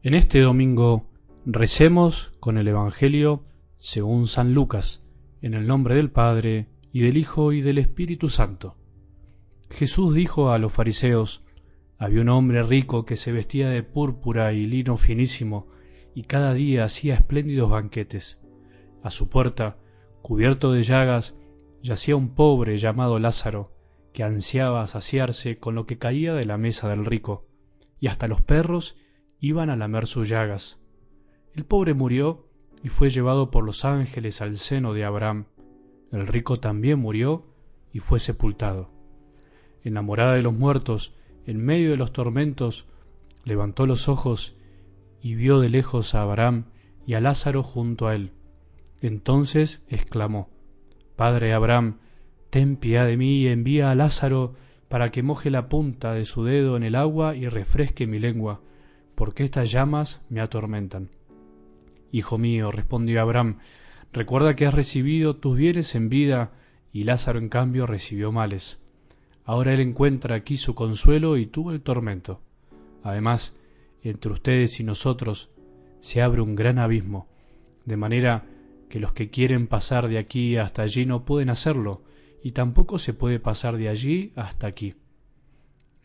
En este domingo recemos con el Evangelio según San Lucas, en el nombre del Padre, y del Hijo, y del Espíritu Santo. Jesús dijo a los fariseos, había un hombre rico que se vestía de púrpura y lino finísimo, y cada día hacía espléndidos banquetes. A su puerta, cubierto de llagas, yacía un pobre llamado Lázaro, que ansiaba saciarse con lo que caía de la mesa del rico, y hasta los perros iban a lamer sus llagas. El pobre murió y fue llevado por los ángeles al seno de Abraham. El rico también murió y fue sepultado. Enamorada de los muertos, en medio de los tormentos, levantó los ojos y vio de lejos a Abraham y a Lázaro junto a él. Entonces exclamó, Padre Abraham, ten piedad de mí y envía a Lázaro para que moje la punta de su dedo en el agua y refresque mi lengua, porque estas llamas me atormentan. Hijo mío, respondió Abraham, recuerda que has recibido tus bienes en vida y Lázaro en cambio recibió males. Ahora él encuentra aquí su consuelo y tú el tormento. Además, entre ustedes y nosotros se abre un gran abismo, de manera que los que quieren pasar de aquí hasta allí no pueden hacerlo, y tampoco se puede pasar de allí hasta aquí.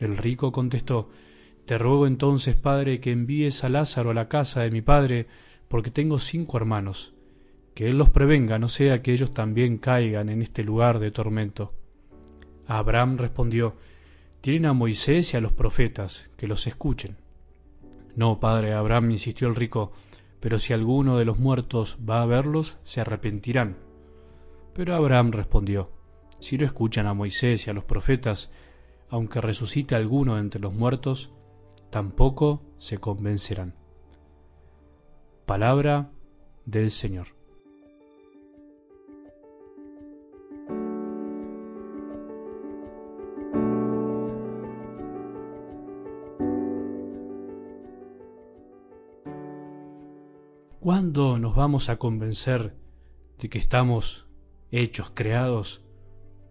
El rico contestó, te ruego entonces, Padre, que envíes a Lázaro a la casa de mi padre, porque tengo cinco hermanos, que él los prevenga, no sea que ellos también caigan en este lugar de tormento. Abraham respondió, Tienen a Moisés y a los profetas, que los escuchen. No, padre Abraham, insistió el rico, pero si alguno de los muertos va a verlos, se arrepentirán. Pero Abraham respondió, Si no escuchan a Moisés y a los profetas, aunque resucite alguno entre los muertos, tampoco se convencerán. Palabra del Señor. ¿Cuándo nos vamos a convencer de que estamos hechos, creados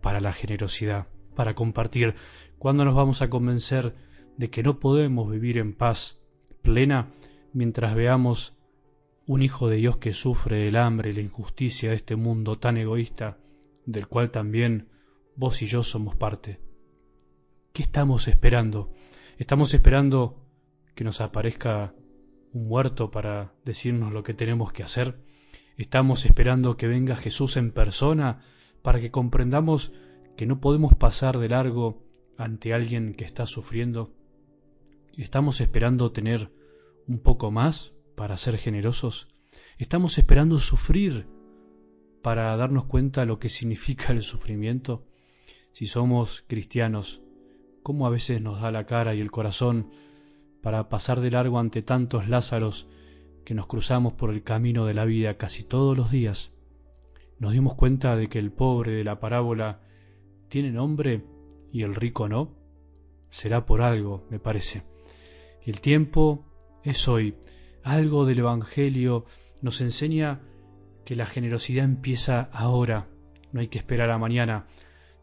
para la generosidad, para compartir? ¿Cuándo nos vamos a convencer de que no podemos vivir en paz plena mientras veamos un hijo de Dios que sufre el hambre y la injusticia de este mundo tan egoísta, del cual también vos y yo somos parte. ¿Qué estamos esperando? ¿Estamos esperando que nos aparezca un muerto para decirnos lo que tenemos que hacer? ¿Estamos esperando que venga Jesús en persona para que comprendamos que no podemos pasar de largo ante alguien que está sufriendo? ¿Estamos esperando tener un poco más para ser generosos? ¿Estamos esperando sufrir para darnos cuenta lo que significa el sufrimiento? Si somos cristianos, ¿cómo a veces nos da la cara y el corazón para pasar de largo ante tantos Lázaros que nos cruzamos por el camino de la vida casi todos los días? Nos dimos cuenta de que el pobre de la parábola tiene nombre y el rico no. Será por algo, me parece. El tiempo es hoy. Algo del Evangelio nos enseña que la generosidad empieza ahora, no hay que esperar a mañana.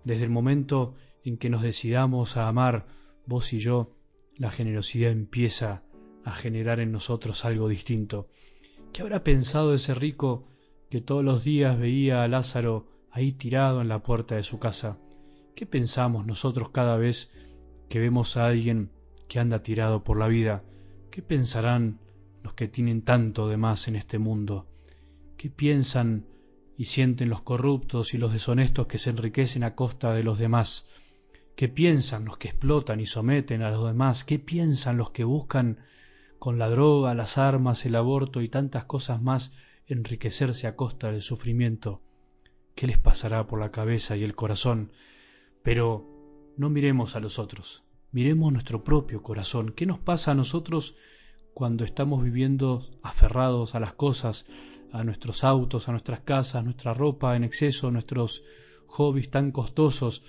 Desde el momento en que nos decidamos a amar, vos y yo, la generosidad empieza a generar en nosotros algo distinto. ¿Qué habrá pensado ese rico que todos los días veía a Lázaro ahí tirado en la puerta de su casa? ¿Qué pensamos nosotros cada vez que vemos a alguien que anda tirado por la vida, ¿qué pensarán los que tienen tanto de más en este mundo? ¿Qué piensan y sienten los corruptos y los deshonestos que se enriquecen a costa de los demás? ¿Qué piensan los que explotan y someten a los demás? ¿Qué piensan los que buscan con la droga, las armas, el aborto y tantas cosas más enriquecerse a costa del sufrimiento? ¿Qué les pasará por la cabeza y el corazón? Pero no miremos a los otros, Miremos nuestro propio corazón. ¿Qué nos pasa a nosotros cuando estamos viviendo aferrados a las cosas, a nuestros autos, a nuestras casas, nuestra ropa en exceso, nuestros hobbies tan costosos,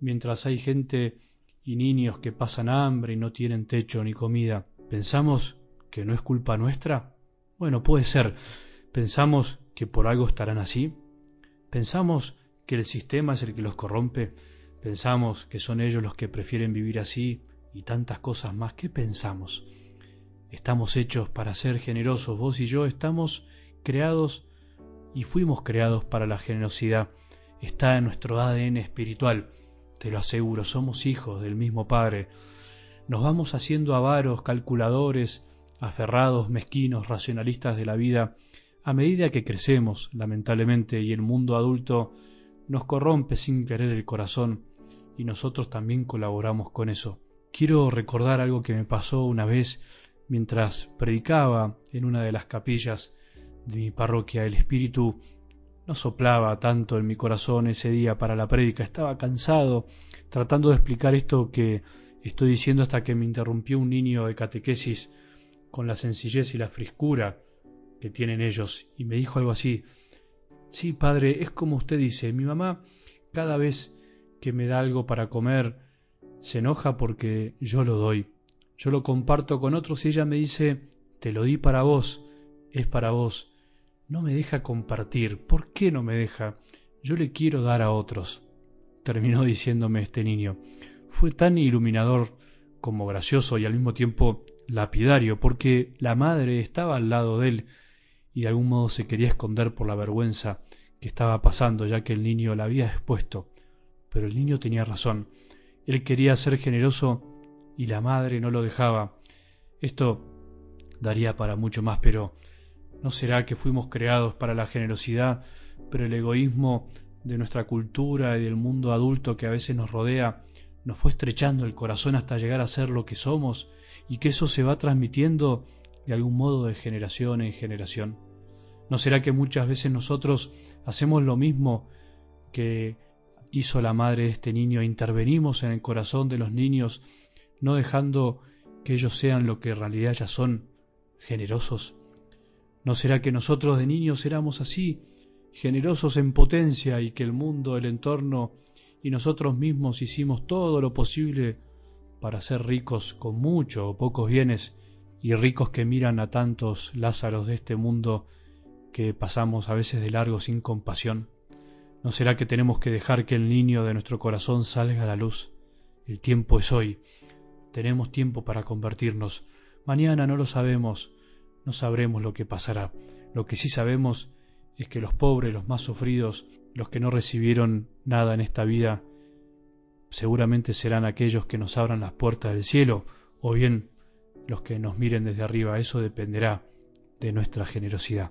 mientras hay gente y niños que pasan hambre y no tienen techo ni comida? ¿Pensamos que no es culpa nuestra? Bueno, puede ser. ¿Pensamos que por algo estarán así? ¿Pensamos que el sistema es el que los corrompe? Pensamos que son ellos los que prefieren vivir así y tantas cosas más. ¿Qué pensamos? Estamos hechos para ser generosos, vos y yo estamos creados y fuimos creados para la generosidad. Está en nuestro ADN espiritual, te lo aseguro, somos hijos del mismo Padre. Nos vamos haciendo avaros, calculadores, aferrados, mezquinos, racionalistas de la vida, a medida que crecemos, lamentablemente, y el mundo adulto nos corrompe sin querer el corazón, y nosotros también colaboramos con eso. Quiero recordar algo que me pasó una vez mientras predicaba en una de las capillas de mi parroquia. El Espíritu no soplaba tanto en mi corazón ese día para la prédica, estaba cansado tratando de explicar esto que estoy diciendo hasta que me interrumpió un niño de catequesis con la sencillez y la frescura que tienen ellos y me dijo algo así, sí, padre, es como usted dice, mi mamá cada vez que me da algo para comer se enoja porque yo lo doy. Yo lo comparto con otros y ella me dice, te lo di para vos, es para vos. No me deja compartir. ¿Por qué no me deja? Yo le quiero dar a otros. Terminó diciéndome este niño. Fue tan iluminador como gracioso y al mismo tiempo lapidario, porque la madre estaba al lado de él y de algún modo se quería esconder por la vergüenza que estaba pasando, ya que el niño la había expuesto. Pero el niño tenía razón. Él quería ser generoso y la madre no lo dejaba. Esto daría para mucho más, pero ¿no será que fuimos creados para la generosidad, pero el egoísmo de nuestra cultura y del mundo adulto que a veces nos rodea nos fue estrechando el corazón hasta llegar a ser lo que somos y que eso se va transmitiendo de algún modo de generación en generación? ¿No será que muchas veces nosotros hacemos lo mismo que hizo la madre de este niño? Intervenimos en el corazón de los niños no dejando que ellos sean lo que en realidad ya son, generosos. ¿No será que nosotros de niños éramos así, generosos en potencia y que el mundo, el entorno y nosotros mismos hicimos todo lo posible para ser ricos con mucho o pocos bienes y ricos que miran a tantos Lázaros de este mundo que pasamos a veces de largo sin compasión? ¿No será que tenemos que dejar que el niño de nuestro corazón salga a la luz? El tiempo es hoy tenemos tiempo para convertirnos. Mañana no lo sabemos, no sabremos lo que pasará. Lo que sí sabemos es que los pobres, los más sufridos, los que no recibieron nada en esta vida, seguramente serán aquellos que nos abran las puertas del cielo, o bien los que nos miren desde arriba. Eso dependerá de nuestra generosidad.